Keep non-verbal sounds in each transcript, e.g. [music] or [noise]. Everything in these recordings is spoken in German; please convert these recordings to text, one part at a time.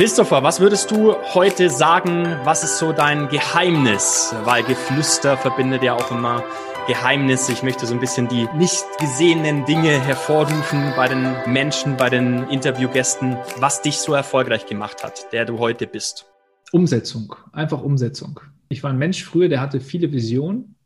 Christopher, was würdest du heute sagen, was ist so dein Geheimnis? Weil Geflüster verbindet ja auch immer Geheimnisse. Ich möchte so ein bisschen die nicht gesehenen Dinge hervorrufen bei den Menschen, bei den Interviewgästen, was dich so erfolgreich gemacht hat, der du heute bist. Umsetzung, einfach Umsetzung. Ich war ein Mensch früher, der hatte viele Visionen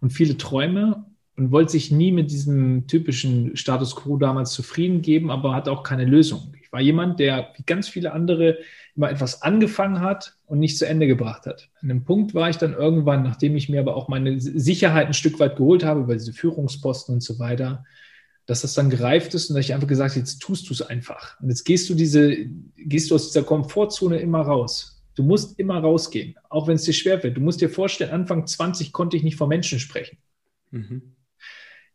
und viele Träume und wollte sich nie mit diesem typischen Status quo damals zufrieden geben, aber hatte auch keine Lösung. Ich war jemand, der wie ganz viele andere immer etwas angefangen hat und nicht zu Ende gebracht hat. An einem Punkt war ich dann irgendwann, nachdem ich mir aber auch meine Sicherheit ein Stück weit geholt habe, über diese Führungsposten und so weiter, dass das dann gereift ist und dass ich einfach gesagt habe, jetzt tust du es einfach. Und jetzt gehst du diese, gehst du aus dieser Komfortzone immer raus. Du musst immer rausgehen, auch wenn es dir schwer wird. Du musst dir vorstellen, Anfang 20 konnte ich nicht vor Menschen sprechen. Mhm.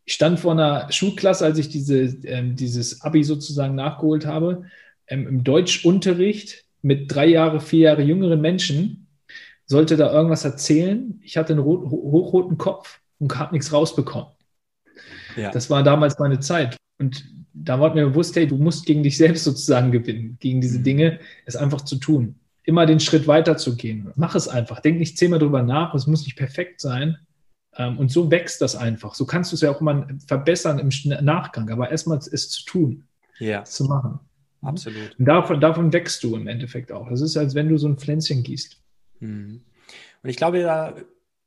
Ich stand vor einer Schulklasse, als ich diese, ähm, dieses Abi sozusagen nachgeholt habe, ähm, im Deutschunterricht mit drei Jahre, vier Jahre jüngeren Menschen, sollte da irgendwas erzählen. Ich hatte einen rot, hochroten Kopf und habe nichts rausbekommen. Ja. Das war damals meine Zeit. Und da war mir bewusst, hey, du musst gegen dich selbst sozusagen gewinnen, gegen diese mhm. Dinge, es einfach zu tun. Immer den Schritt weiter zu gehen. Mach es einfach. Denk nicht zehnmal drüber nach. Es muss nicht perfekt sein. Ähm, und so wächst das einfach. So kannst du es ja auch mal verbessern im Nachgang, aber erstmal es zu tun, ja. zu machen. Absolut. Und davon, davon wächst du im Endeffekt auch. Das ist, als wenn du so ein Pflänzchen gießt. Mhm. Und ich glaube, da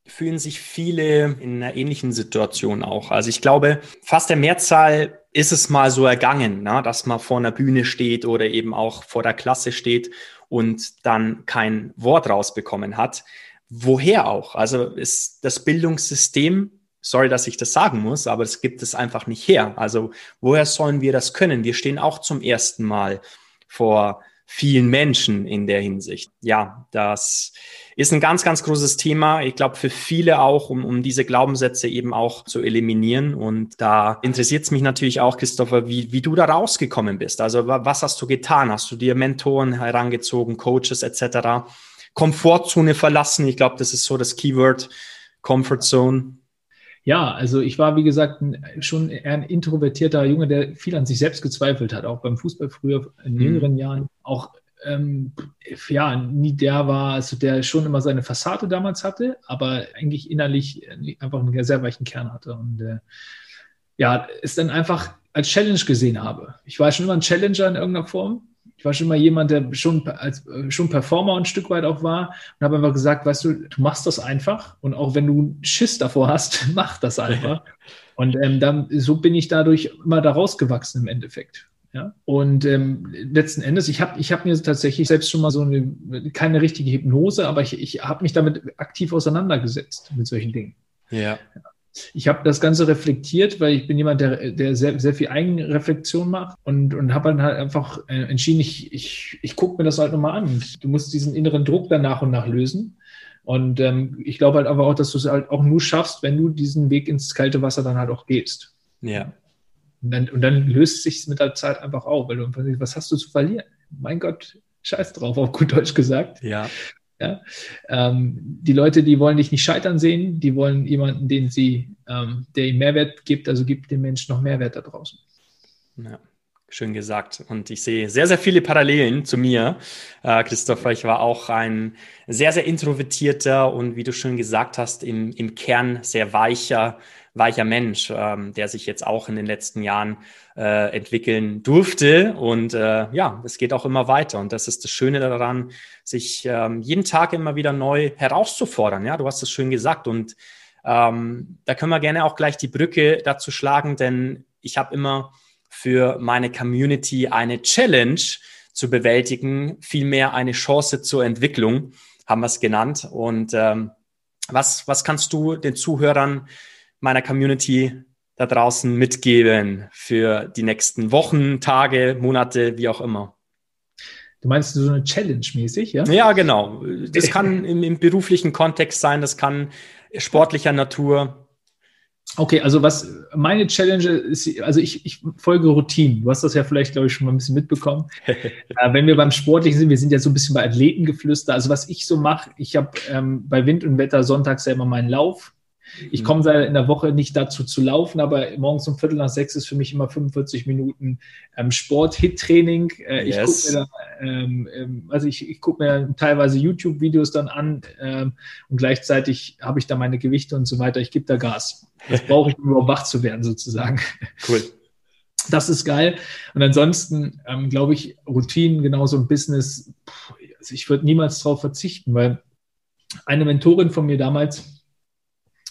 fühlen sich viele in einer ähnlichen Situation auch. Also ich glaube, fast der Mehrzahl ist es mal so ergangen, ne, dass man vor einer Bühne steht oder eben auch vor der Klasse steht und dann kein Wort rausbekommen hat woher auch? Also ist das Bildungssystem, sorry, dass ich das sagen muss, aber es gibt es einfach nicht her. Also woher sollen wir das können? Wir stehen auch zum ersten Mal vor vielen Menschen in der Hinsicht. Ja, das ist ein ganz, ganz großes Thema. Ich glaube, für viele auch, um, um diese Glaubenssätze eben auch zu eliminieren. Und da interessiert es mich natürlich auch, Christopher, wie, wie du da rausgekommen bist. Also was hast du getan? Hast du dir Mentoren herangezogen, Coaches etc.? Komfortzone verlassen. Ich glaube, das ist so das Keyword Comfort Zone. Ja, also ich war, wie gesagt, schon eher ein introvertierter Junge, der viel an sich selbst gezweifelt hat, auch beim Fußball früher in mhm. jüngeren Jahren. Auch ähm, ja, nie der war, also der schon immer seine Fassade damals hatte, aber eigentlich innerlich einfach einen sehr weichen Kern hatte. Und äh, ja, es dann einfach als Challenge gesehen habe. Ich war schon immer ein Challenger in irgendeiner Form ich war schon mal jemand, der schon als äh, schon Performer ein Stück weit auch war und habe einfach gesagt, weißt du, du machst das einfach und auch wenn du Schiss davor hast, [laughs] mach das einfach. Und ähm, dann so bin ich dadurch immer da rausgewachsen im Endeffekt. Ja? Und ähm, letzten Endes, ich habe ich hab mir tatsächlich selbst schon mal so eine, keine richtige Hypnose, aber ich, ich habe mich damit aktiv auseinandergesetzt mit solchen Dingen. Ja ich habe das Ganze reflektiert, weil ich bin jemand, der, der sehr, sehr viel Eigenreflexion macht und, und habe dann halt einfach äh, entschieden, ich, ich, ich gucke mir das halt nochmal an. Du musst diesen inneren Druck dann nach und nach lösen. Und ähm, ich glaube halt aber auch, dass du es halt auch nur schaffst, wenn du diesen Weg ins kalte Wasser dann halt auch gehst. Ja. Und dann, und dann löst es sich mit der Zeit einfach auf, weil du einfach denkst, was hast du zu verlieren? Mein Gott, scheiß drauf, auf gut Deutsch gesagt. Ja. Ja? Ähm, die Leute, die wollen dich nicht scheitern sehen, die wollen jemanden, den sie, ähm, der ihnen Mehrwert gibt, also gibt dem Menschen noch Mehrwert da draußen. Ja. Schön gesagt. Und ich sehe sehr, sehr viele Parallelen zu mir, äh, Christopher. Ich war auch ein sehr, sehr introvertierter und wie du schon gesagt hast, im, im Kern sehr weicher, weicher Mensch, ähm, der sich jetzt auch in den letzten Jahren äh, entwickeln durfte. Und äh, ja, es geht auch immer weiter. Und das ist das Schöne daran, sich ähm, jeden Tag immer wieder neu herauszufordern. Ja, du hast es schön gesagt. Und ähm, da können wir gerne auch gleich die Brücke dazu schlagen, denn ich habe immer für meine Community eine Challenge zu bewältigen, vielmehr eine Chance zur Entwicklung, haben wir es genannt. Und ähm, was, was kannst du den Zuhörern meiner Community da draußen mitgeben für die nächsten Wochen, Tage, Monate, wie auch immer? Du meinst so eine Challenge mäßig, ja? Ja, genau. Das kann im, im beruflichen Kontext sein, das kann sportlicher Natur. Okay, also was meine Challenge ist, also ich, ich folge Routinen. Du hast das ja vielleicht, glaube ich, schon mal ein bisschen mitbekommen. [laughs] äh, wenn wir beim Sportlichen sind, wir sind ja so ein bisschen bei Athletengeflüster. Also was ich so mache, ich habe ähm, bei Wind und Wetter sonntags ja immer meinen Lauf. Ich komme in der Woche nicht dazu zu laufen, aber morgens um Viertel nach sechs ist für mich immer 45 Minuten ähm, Sport-Hit-Training. Äh, yes. Ich gucke mir ähm, ähm, also ich, ich gucke mir teilweise YouTube-Videos dann an ähm, und gleichzeitig habe ich da meine Gewichte und so weiter. Ich gebe da Gas. Das brauche ich, um überhaupt wach zu werden, sozusagen. Cool. Das ist geil. Und ansonsten ähm, glaube ich, Routinen, genauso im Business, pff, also ich würde niemals darauf verzichten, weil eine Mentorin von mir damals,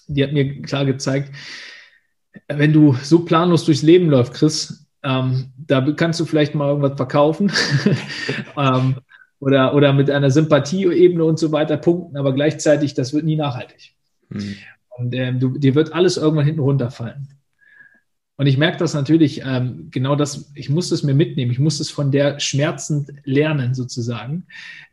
die hat mir klar gezeigt, wenn du so planlos durchs Leben läufst, Chris, ähm, da kannst du vielleicht mal irgendwas verkaufen [laughs] ähm, oder, oder mit einer Sympathieebene und so weiter punkten, aber gleichzeitig, das wird nie nachhaltig. Mhm. Und ähm, du, dir wird alles irgendwann hinten runterfallen. Und ich merke das natürlich, ähm, genau das, ich muss es mir mitnehmen, ich muss es von der schmerzend lernen sozusagen.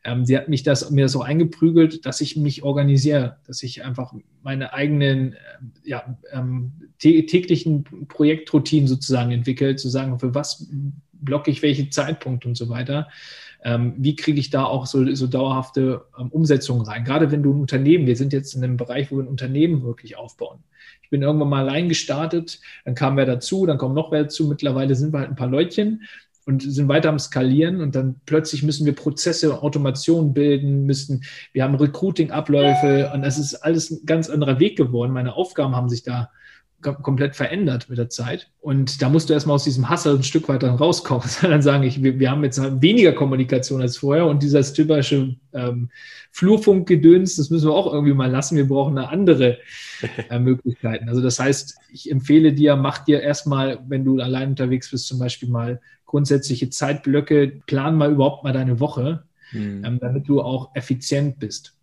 Ähm, sie hat mich das, mir das auch eingeprügelt, dass ich mich organisiere, dass ich einfach meine eigenen äh, ja, ähm, täglichen Projektroutinen sozusagen entwickle, zu sagen, für was blocke ich welche Zeitpunkte und so weiter. Ähm, wie kriege ich da auch so, so dauerhafte ähm, Umsetzungen rein? Gerade wenn du ein Unternehmen, wir sind jetzt in einem Bereich, wo wir ein Unternehmen wirklich aufbauen. Ich bin irgendwann mal allein gestartet, dann kam wer dazu, dann kommt noch wer dazu. Mittlerweile sind wir halt ein paar Leutchen und sind weiter am Skalieren und dann plötzlich müssen wir Prozesse und Automation bilden, müssen, wir haben Recruiting-Abläufe und das ist alles ein ganz anderer Weg geworden. Meine Aufgaben haben sich da komplett verändert mit der Zeit. Und da musst du erstmal aus diesem Hassel ein Stück weiter rauskommen, [laughs] sondern sagen, ich, wir, wir, haben jetzt weniger Kommunikation als vorher und dieses typische ähm, Flurfunkgedöns, das müssen wir auch irgendwie mal lassen. Wir brauchen eine andere [laughs] äh, Möglichkeiten. Also das heißt, ich empfehle dir, mach dir erstmal, wenn du allein unterwegs bist, zum Beispiel mal grundsätzliche Zeitblöcke, plan mal überhaupt mal deine Woche, mhm. ähm, damit du auch effizient bist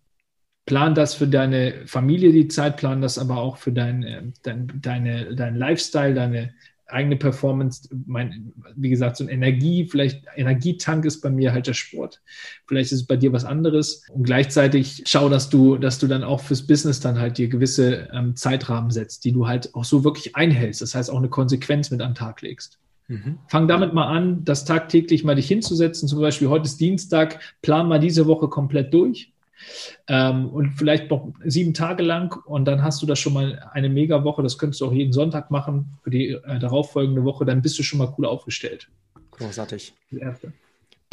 plan das für deine Familie die Zeit, plan das aber auch für dein, äh, dein, deine, dein Lifestyle, deine eigene Performance. Mein, wie gesagt, so ein Energie, vielleicht Energietank ist bei mir halt der Sport. Vielleicht ist es bei dir was anderes. Und gleichzeitig schau, dass du, dass du dann auch fürs Business dann halt dir gewisse ähm, Zeitrahmen setzt, die du halt auch so wirklich einhältst. Das heißt, auch eine Konsequenz mit am Tag legst. Mhm. Fang damit mal an, das tagtäglich mal dich hinzusetzen. Zum Beispiel heute ist Dienstag, plan mal diese Woche komplett durch ähm, und vielleicht noch sieben Tage lang und dann hast du da schon mal eine Mega-Woche. Das könntest du auch jeden Sonntag machen für die äh, darauffolgende Woche. Dann bist du schon mal cool aufgestellt. Großartig. Die erste.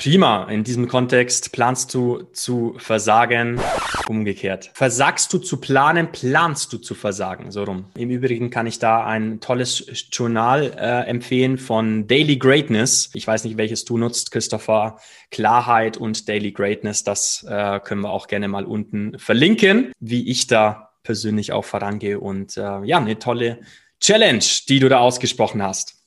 Prima. In diesem Kontext planst du zu versagen. Umgekehrt. Versagst du zu planen, planst du zu versagen. So rum. Im Übrigen kann ich da ein tolles Journal äh, empfehlen von Daily Greatness. Ich weiß nicht, welches du nutzt, Christopher. Klarheit und Daily Greatness. Das äh, können wir auch gerne mal unten verlinken, wie ich da persönlich auch vorangehe. Und äh, ja, eine tolle Challenge, die du da ausgesprochen hast.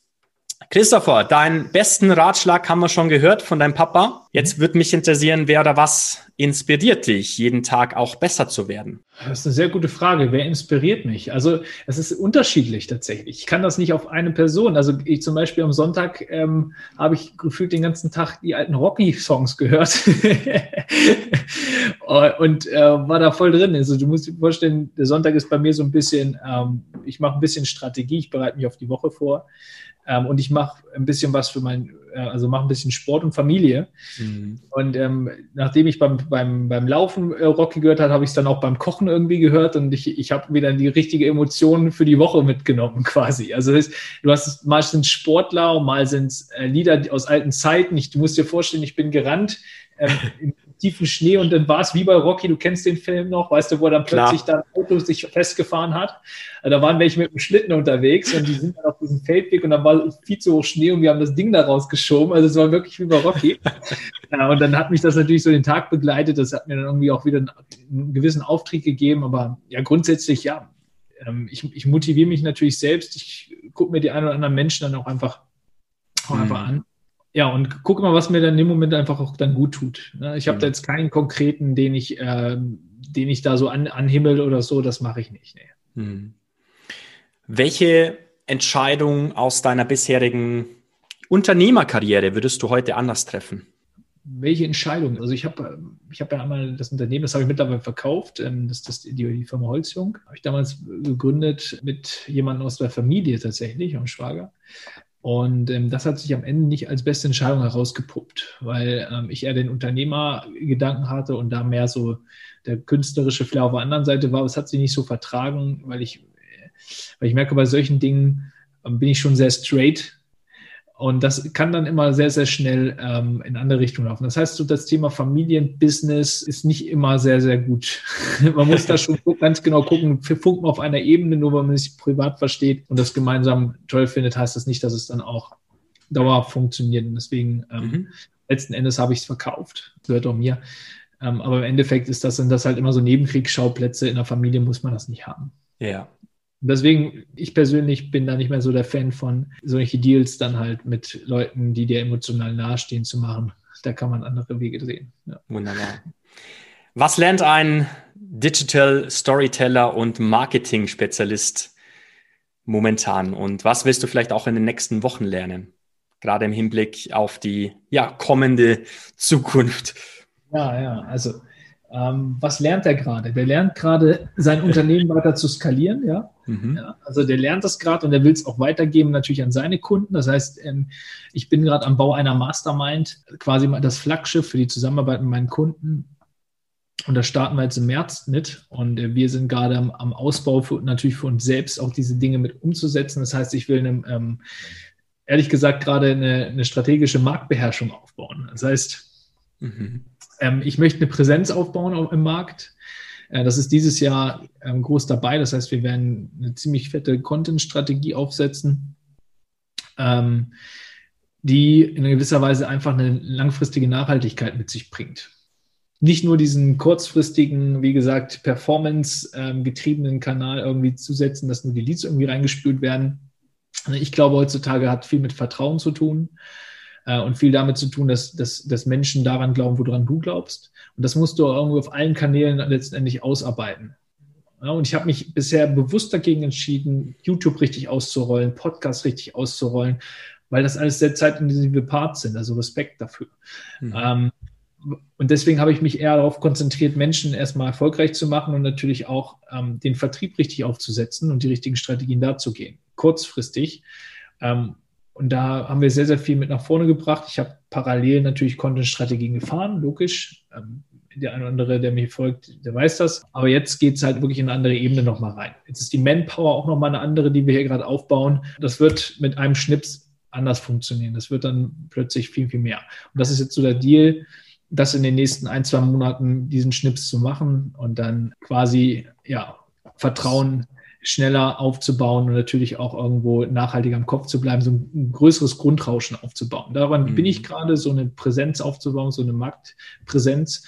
Christopher, deinen besten Ratschlag haben wir schon gehört von deinem Papa. Jetzt würde mich interessieren, wer oder was inspiriert dich, jeden Tag auch besser zu werden? Das ist eine sehr gute Frage. Wer inspiriert mich? Also es ist unterschiedlich tatsächlich. Ich kann das nicht auf eine Person. Also ich zum Beispiel am Sonntag ähm, habe ich gefühlt den ganzen Tag die alten Rocky-Songs gehört [laughs] und äh, war da voll drin. Also du musst dir vorstellen, der Sonntag ist bei mir so ein bisschen, ähm, ich mache ein bisschen Strategie, ich bereite mich auf die Woche vor. Ähm, und ich mache ein bisschen was für mein, äh, also mache ein bisschen Sport und Familie. Mhm. Und ähm, nachdem ich beim, beim, beim Laufen äh, Rocky gehört habe, habe ich es dann auch beim Kochen irgendwie gehört und ich, ich habe wieder die richtige Emotion für die Woche mitgenommen [laughs] quasi. Also das, du hast mal sind Sportler mal sind äh, Lieder aus alten Zeiten. Ich, du musst dir vorstellen, ich bin gerannt ähm, tiefen Schnee und dann war es wie bei Rocky, du kennst den Film noch, weißt du, wo dann plötzlich Klar. da Auto sich festgefahren hat. Also da waren welche mit dem Schlitten unterwegs und die sind dann auf diesem Feldweg und dann war viel zu hoch Schnee und wir haben das Ding da rausgeschoben. Also es war wirklich wie bei Rocky. [laughs] ja, und dann hat mich das natürlich so den Tag begleitet. Das hat mir dann irgendwie auch wieder einen, einen gewissen Auftrieb gegeben. Aber ja, grundsätzlich, ja, ähm, ich, ich motiviere mich natürlich selbst. Ich gucke mir die ein oder anderen Menschen dann auch einfach, auch einfach mhm. an ja, und guck mal, was mir dann im Moment einfach auch dann gut tut. Ne? Ich habe da mhm. jetzt keinen konkreten, den ich, äh, den ich da so an, anhimmel oder so, das mache ich nicht. Nee. Hm. Welche Entscheidung aus deiner bisherigen Unternehmerkarriere würdest du heute anders treffen? Welche Entscheidung? Also ich habe ich hab ja einmal das Unternehmen, das habe ich mittlerweile verkauft, ähm, das ist die, die Firma Holzjung, habe ich damals gegründet mit jemandem aus der Familie tatsächlich, am Schwager. Und ähm, das hat sich am Ende nicht als beste Entscheidung herausgepuppt, weil ähm, ich eher den Unternehmergedanken hatte und da mehr so der künstlerische Flair auf der anderen Seite war. Es hat sich nicht so vertragen, weil ich, weil ich merke, bei solchen Dingen ähm, bin ich schon sehr straight. Und das kann dann immer sehr, sehr schnell ähm, in andere Richtungen laufen. Das heißt, so das Thema Familienbusiness ist nicht immer sehr, sehr gut. [laughs] man muss da schon [laughs] ganz genau gucken, für funken auf einer Ebene, nur wenn man sich privat versteht und das gemeinsam toll findet, heißt das nicht, dass es dann auch dauerhaft funktioniert. Und deswegen, ähm, mhm. letzten Endes habe ich es verkauft. Gehört auch mir. Ähm, aber im Endeffekt ist das, sind das halt immer so Nebenkriegsschauplätze. In der Familie muss man das nicht haben. Ja. Deswegen, ich persönlich bin da nicht mehr so der Fan von, solche Deals dann halt mit Leuten, die dir emotional nahestehen, zu machen. Da kann man andere Wege sehen. Ja. Wunderbar. Was lernt ein Digital Storyteller und Marketing-Spezialist momentan? Und was willst du vielleicht auch in den nächsten Wochen lernen? Gerade im Hinblick auf die ja, kommende Zukunft. Ja, ja, also ähm, was lernt er gerade? Der lernt gerade, sein [laughs] Unternehmen weiter zu skalieren, ja. Mhm. ja also der lernt das gerade und der will es auch weitergeben, natürlich an seine Kunden. Das heißt, ähm, ich bin gerade am Bau einer Mastermind, quasi mal das Flaggschiff für die Zusammenarbeit mit meinen Kunden. Und da starten wir jetzt im März mit. Und äh, wir sind gerade am, am Ausbau für, natürlich für uns selbst auch diese Dinge mit umzusetzen. Das heißt, ich will eine, ähm, ehrlich gesagt gerade eine, eine strategische Marktbeherrschung aufbauen. Das heißt, mhm ähm, ich möchte eine Präsenz aufbauen im Markt. Äh, das ist dieses Jahr ähm, groß dabei. Das heißt, wir werden eine ziemlich fette Content-Strategie aufsetzen, ähm, die in gewisser Weise einfach eine langfristige Nachhaltigkeit mit sich bringt. Nicht nur diesen kurzfristigen, wie gesagt, performance-getriebenen Kanal irgendwie zu setzen, dass nur die Leads irgendwie reingespült werden. Ich glaube, heutzutage hat viel mit Vertrauen zu tun äh, und viel damit zu tun, dass, dass, dass Menschen daran glauben, woran du glaubst. Und das musst du irgendwie auf allen Kanälen letztendlich ausarbeiten. Ja, und ich habe mich bisher bewusst dagegen entschieden, YouTube richtig auszurollen, Podcast richtig auszurollen, weil das alles sehr zeitintensive Parts sind, also Respekt dafür. Mhm. Ähm, und deswegen habe ich mich eher darauf konzentriert, Menschen erstmal erfolgreich zu machen und natürlich auch ähm, den Vertrieb richtig aufzusetzen und die richtigen Strategien darzugehen, kurzfristig. Ähm, und da haben wir sehr, sehr viel mit nach vorne gebracht. Ich habe parallel natürlich Content-Strategien gefahren, logisch. Ähm, der eine oder andere, der mir folgt, der weiß das. Aber jetzt geht es halt wirklich in eine andere Ebene nochmal rein. Jetzt ist die Manpower auch nochmal eine andere, die wir hier gerade aufbauen. Das wird mit einem Schnips anders funktionieren. Das wird dann plötzlich viel, viel mehr. Und das ist jetzt so der Deal, das in den nächsten ein, zwei Monaten diesen Schnips zu machen und dann quasi, ja, Vertrauen schneller aufzubauen und natürlich auch irgendwo nachhaltiger im Kopf zu bleiben, so ein größeres Grundrauschen aufzubauen. Daran mhm. bin ich gerade, so eine Präsenz aufzubauen, so eine Marktpräsenz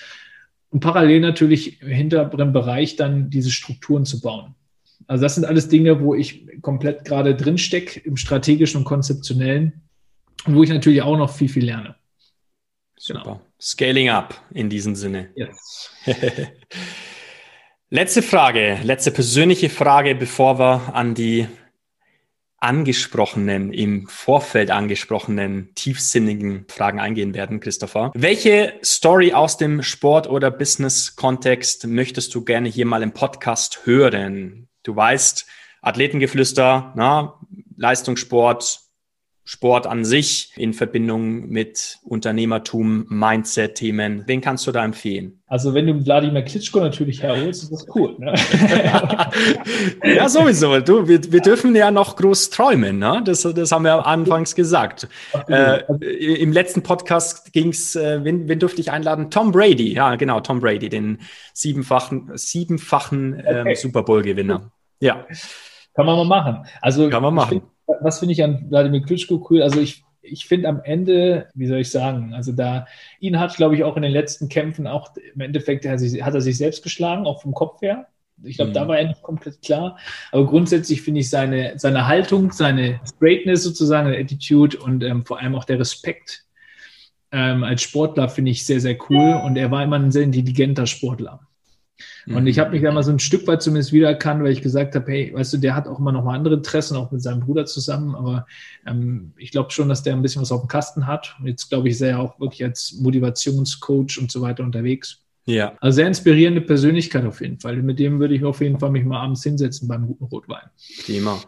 und parallel natürlich im hinteren Bereich dann diese Strukturen zu bauen. Also das sind alles Dinge, wo ich komplett gerade drin stecke, im strategischen und konzeptionellen und wo ich natürlich auch noch viel, viel lerne. Super. Genau. Scaling up in diesem Sinne. Yes. [laughs] Letzte Frage, letzte persönliche Frage, bevor wir an die angesprochenen, im Vorfeld angesprochenen, tiefsinnigen Fragen eingehen werden, Christopher. Welche Story aus dem Sport- oder Business-Kontext möchtest du gerne hier mal im Podcast hören? Du weißt, Athletengeflüster, na, Leistungssport, Sport an sich in Verbindung mit Unternehmertum, Mindset-Themen. Wen kannst du da empfehlen? Also wenn du Wladimir Klitschko natürlich herholst, ist das cool. Ne? [laughs] ja, sowieso. Du, wir, wir dürfen ja noch groß träumen. Ne? Das, das haben wir anfangs gesagt. Äh, Im letzten Podcast ging es, äh, wen, wen durfte ich einladen? Tom Brady. Ja, genau, Tom Brady, den siebenfachen, siebenfachen ähm, okay. Super Bowl-Gewinner. Ja. Kann man mal machen. Also, Kann man machen was finde ich an Wladimir Klitschko cool? Also ich, ich finde am Ende, wie soll ich sagen, also da, ihn hat, glaube ich, auch in den letzten Kämpfen auch im Endeffekt hat, hat er sich selbst geschlagen, auch vom Kopf her. Ich glaube, mhm. da war er nicht komplett klar. Aber grundsätzlich finde ich seine, seine Haltung, seine Straightness sozusagen, seine Attitude und ähm, vor allem auch der Respekt ähm, als Sportler finde ich sehr, sehr cool. Und er war immer ein sehr intelligenter Sportler. Und ich habe mich da mal so ein Stück weit zumindest wiedererkannt, weil ich gesagt habe, hey, weißt du, der hat auch immer noch mal andere Interessen, auch mit seinem Bruder zusammen. Aber ähm, ich glaube schon, dass der ein bisschen was auf dem Kasten hat. Und jetzt glaube ich, ist er ja auch wirklich als Motivationscoach und so weiter unterwegs. Ja. Also sehr inspirierende Persönlichkeit auf jeden Fall. Mit dem würde ich auf jeden Fall mich mal abends hinsetzen beim guten Rotwein. Prima.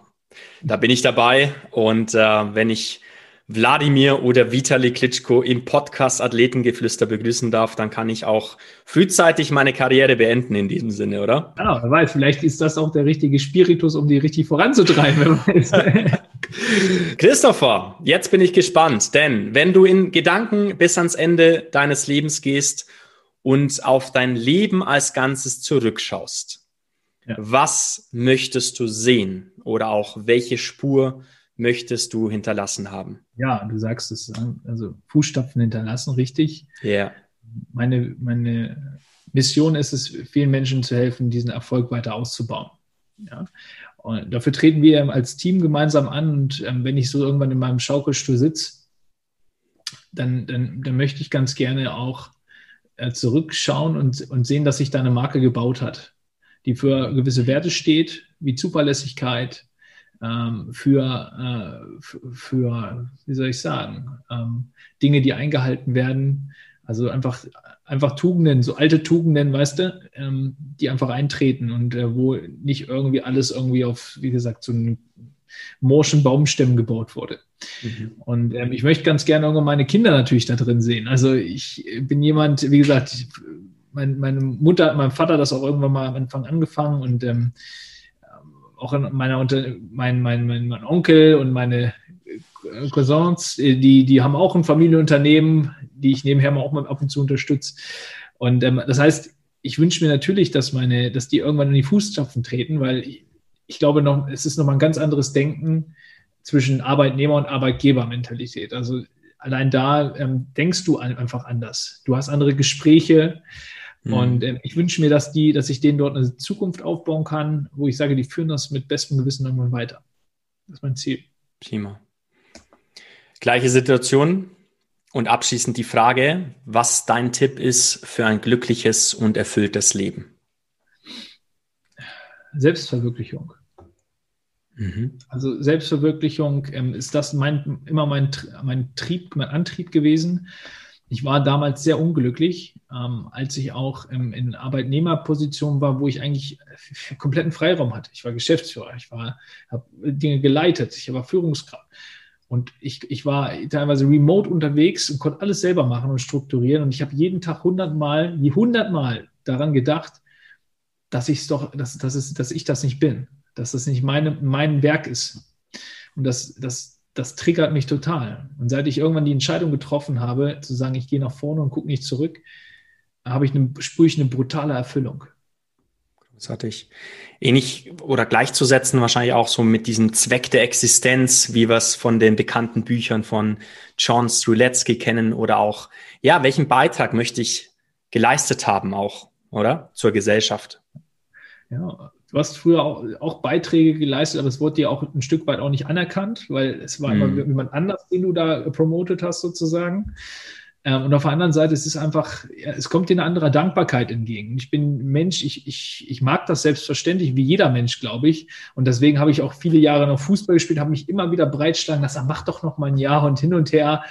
Da bin ich dabei. Und äh, wenn ich Wladimir oder Vitali Klitschko im Podcast Athletengeflüster begrüßen darf, dann kann ich auch frühzeitig meine Karriere beenden in diesem Sinne, oder? Ja, wer weiß, vielleicht ist das auch der richtige Spiritus, um die richtig voranzutreiben. [laughs] Christopher, jetzt bin ich gespannt, denn wenn du in Gedanken bis ans Ende deines Lebens gehst und auf dein Leben als Ganzes zurückschaust, ja. was möchtest du sehen oder auch welche Spur möchtest du hinterlassen haben? Ja, du sagst es, also Fußstapfen hinterlassen, richtig. Ja. Yeah. Meine, meine Mission ist es, vielen Menschen zu helfen, diesen Erfolg weiter auszubauen. Ja. Und dafür treten wir als Team gemeinsam an. Und ähm, wenn ich so irgendwann in meinem Schaukelstuhl sitze, dann, dann, dann möchte ich ganz gerne auch äh, zurückschauen und, und sehen, dass sich da eine Marke gebaut hat, die für gewisse Werte steht, wie Zuverlässigkeit, ähm, für, äh, für, wie soll ich sagen, ähm, Dinge, die eingehalten werden. Also einfach, einfach Tugenden, so alte Tugenden, weißt du, ähm, die einfach eintreten und äh, wo nicht irgendwie alles irgendwie auf, wie gesagt, so einen morschen Baumstämmen gebaut wurde. Mhm. Und ähm, ich möchte ganz gerne irgendwann meine Kinder natürlich da drin sehen. Also ich bin jemand, wie gesagt, mein, meine Mutter, mein Vater hat das auch irgendwann mal am Anfang angefangen und ähm, auch in meiner Unter mein, mein, mein, mein Onkel und meine Cousins, die, die haben auch ein Familienunternehmen, die ich nebenher mal auch mal ab und zu unterstütze. Und ähm, das heißt, ich wünsche mir natürlich, dass meine, dass die irgendwann in die Fußstapfen treten, weil ich, ich glaube noch, es ist nochmal ein ganz anderes Denken zwischen Arbeitnehmer und Arbeitgebermentalität. Also allein da ähm, denkst du einfach anders. Du hast andere Gespräche, Mhm. Und äh, ich wünsche mir, dass die, dass ich denen dort eine Zukunft aufbauen kann, wo ich sage, die führen das mit bestem Gewissen irgendwann weiter. Das ist mein Ziel. Prima. Gleiche Situation. Und abschließend die Frage, was dein Tipp ist für ein glückliches und erfülltes Leben? Selbstverwirklichung. Mhm. Also Selbstverwirklichung ähm, ist das mein, immer mein, mein Trieb, mein Antrieb gewesen ich war damals sehr unglücklich, ähm, als ich auch ähm, in Arbeitnehmerposition war, wo ich eigentlich kompletten Freiraum hatte. Ich war Geschäftsführer, ich war, habe Dinge geleitet, ich war Führungskraft. Und ich, ich war teilweise remote unterwegs und konnte alles selber machen und strukturieren. Und ich habe jeden Tag hundertmal, wie hundertmal daran gedacht, dass ich doch, dass, dass, es, dass ich das nicht bin, dass das nicht meine, mein Werk ist. Und dass, dass, das triggert mich total. Und seit ich irgendwann die Entscheidung getroffen habe, zu sagen, ich gehe nach vorne und gucke nicht zurück, habe ich eine, spüre ich eine brutale Erfüllung. Großartig. Ähnlich oder gleichzusetzen wahrscheinlich auch so mit diesem Zweck der Existenz, wie wir es von den bekannten Büchern von John Struletsky kennen oder auch, ja, welchen Beitrag möchte ich geleistet haben auch, oder? Zur Gesellschaft. Ja, du hast früher auch, auch, Beiträge geleistet, aber es wurde dir auch ein Stück weit auch nicht anerkannt, weil es war mhm. immer jemand anders, den du da promotet hast, sozusagen. Ähm, und auf der anderen Seite, es ist einfach, ja, es kommt dir eine andere Dankbarkeit entgegen. Ich bin Mensch, ich, ich, ich mag das selbstverständlich, wie jeder Mensch, glaube ich. Und deswegen habe ich auch viele Jahre noch Fußball gespielt, habe mich immer wieder breitschlagen lassen, mach doch noch mal ein Jahr und hin und her.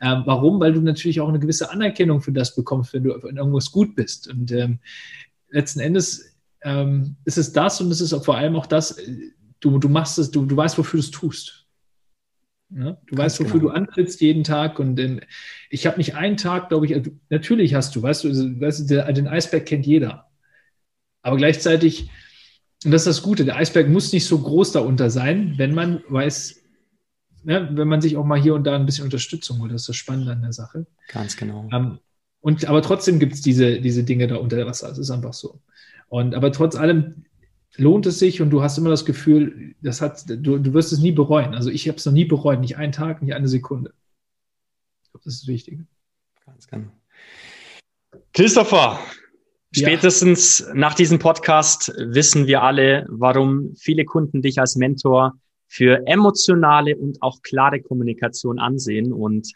Ähm, warum? Weil du natürlich auch eine gewisse Anerkennung für das bekommst, wenn du in irgendwas gut bist. Und ähm, letzten Endes ähm, ist es das und es ist vor allem auch das, du, du machst es, du, du weißt, wofür du es tust. Ja? Du Ganz weißt, wofür genau. du antrittst jeden Tag. Und ähm, ich habe nicht einen Tag, glaube ich, also natürlich hast du, weißt du, also, weißt du, den Eisberg kennt jeder. Aber gleichzeitig, und das ist das Gute, der Eisberg muss nicht so groß darunter sein, wenn man weiß, ne, wenn man sich auch mal hier und da ein bisschen Unterstützung holt. Das ist das Spannende an der Sache. Ganz genau. Ähm, und, aber trotzdem gibt es diese, diese Dinge da unter Wasser. Es ist einfach so. Und aber trotz allem lohnt es sich und du hast immer das Gefühl, das hat, du, du wirst es nie bereuen. Also ich habe es noch nie bereut, nicht einen Tag, nicht eine Sekunde. Ich glaube, das ist das Wichtige. Ganz genau. Christopher, spätestens ja. nach diesem Podcast wissen wir alle, warum viele Kunden dich als Mentor für emotionale und auch klare Kommunikation ansehen. Und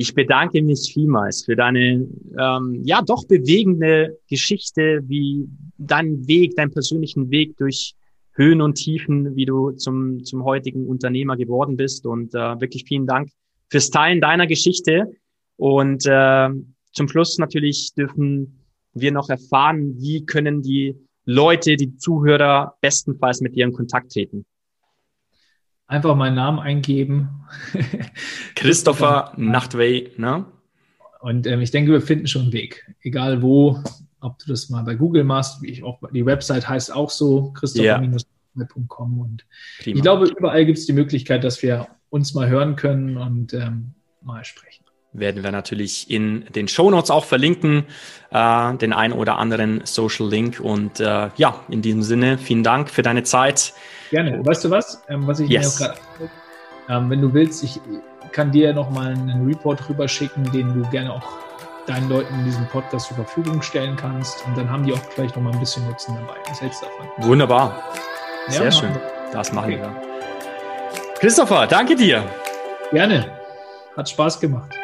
ich bedanke mich vielmals für deine ähm, ja doch bewegende Geschichte, wie dein Weg, deinen persönlichen Weg durch Höhen und Tiefen, wie du zum zum heutigen Unternehmer geworden bist und äh, wirklich vielen Dank fürs Teilen deiner Geschichte und äh, zum Schluss natürlich dürfen wir noch erfahren, wie können die Leute, die Zuhörer bestenfalls mit dir in Kontakt treten. Einfach meinen Namen eingeben. [laughs] Christopher [laughs] Nachtwey, ne? Und ähm, ich denke, wir finden schon einen Weg. Egal wo, ob du das mal bei Google machst, wie ich auch, die Website heißt auch so, christopher-nachtwey.com. Und Prima. ich glaube, überall gibt es die Möglichkeit, dass wir uns mal hören können und ähm, mal sprechen werden wir natürlich in den Show Notes auch verlinken, äh, den ein oder anderen Social Link. Und äh, ja, in diesem Sinne, vielen Dank für deine Zeit. Gerne. Weißt du was? Ähm, was ich yes. mir gerade, ähm, wenn du willst, ich kann dir nochmal einen Report rüberschicken, den du gerne auch deinen Leuten in diesem Podcast zur Verfügung stellen kannst. Und dann haben die auch vielleicht nochmal ein bisschen Nutzen dabei. Was hältst du davon? Wunderbar. Sehr ja, schön. Das machen okay. wir. Christopher, danke dir. Gerne. Hat Spaß gemacht.